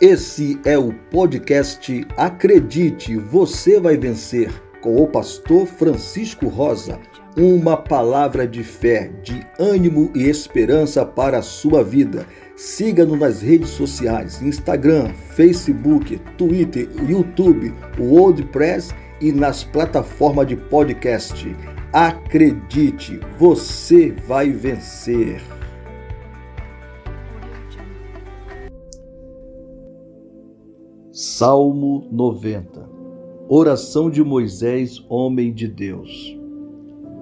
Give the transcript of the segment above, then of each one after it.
Esse é o podcast Acredite, você vai vencer, com o pastor Francisco Rosa. Uma palavra de fé, de ânimo e esperança para a sua vida. Siga-nos nas redes sociais: Instagram, Facebook, Twitter, YouTube, WordPress e nas plataformas de podcast. Acredite, você vai vencer. Salmo 90 Oração de Moisés, homem de Deus.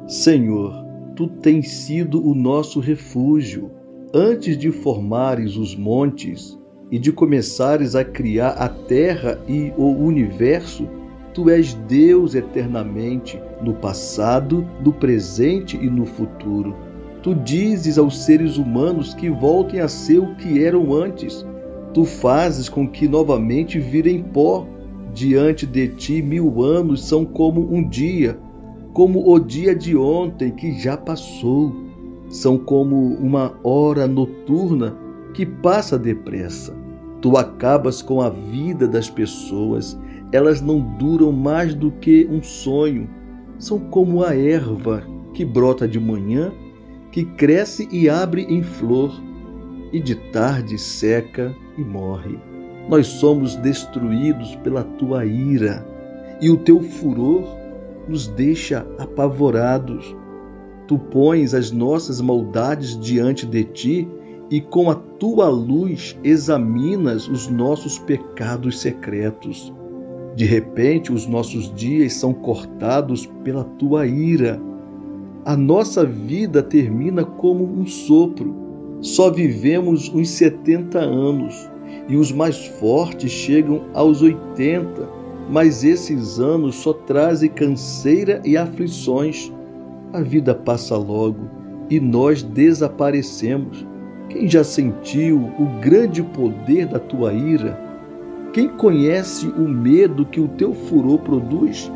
Senhor, tu tens sido o nosso refúgio. Antes de formares os montes e de começares a criar a terra e o universo, tu és Deus eternamente, no passado, no presente e no futuro. Tu dizes aos seres humanos que voltem a ser o que eram antes Tu fazes com que novamente virem pó. Diante de ti, mil anos são como um dia, como o dia de ontem que já passou. São como uma hora noturna que passa depressa. Tu acabas com a vida das pessoas, elas não duram mais do que um sonho. São como a erva que brota de manhã, que cresce e abre em flor e de tarde seca e morre. Nós somos destruídos pela tua ira e o teu furor nos deixa apavorados. Tu pões as nossas maldades diante de ti e com a tua luz examinas os nossos pecados secretos. De repente, os nossos dias são cortados pela tua ira. A nossa vida termina como um sopro só vivemos uns 70 anos e os mais fortes chegam aos 80, mas esses anos só trazem canseira e aflições. A vida passa logo e nós desaparecemos. Quem já sentiu o grande poder da tua ira? Quem conhece o medo que o teu furor produz?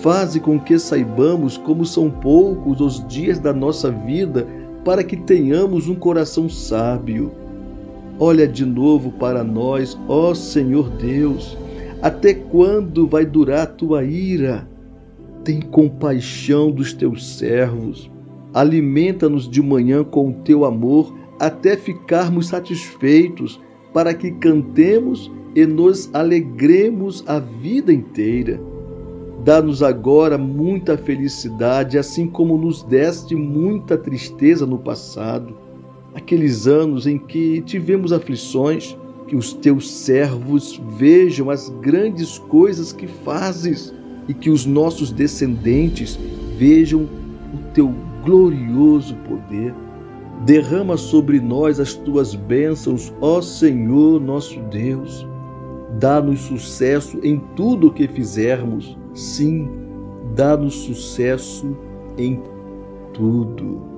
Faze com que saibamos como são poucos os dias da nossa vida para que tenhamos um coração sábio. Olha de novo para nós, ó Senhor Deus, até quando vai durar a tua ira? Tem compaixão dos teus servos. Alimenta-nos de manhã com o teu amor até ficarmos satisfeitos, para que cantemos e nos alegremos a vida inteira. Dá-nos agora muita felicidade, assim como nos deste muita tristeza no passado, aqueles anos em que tivemos aflições, que os teus servos vejam as grandes coisas que fazes e que os nossos descendentes vejam o teu glorioso poder. Derrama sobre nós as tuas bênçãos, ó Senhor nosso Deus. Dá-nos sucesso em tudo o que fizermos Sim, dá-nos sucesso em tudo.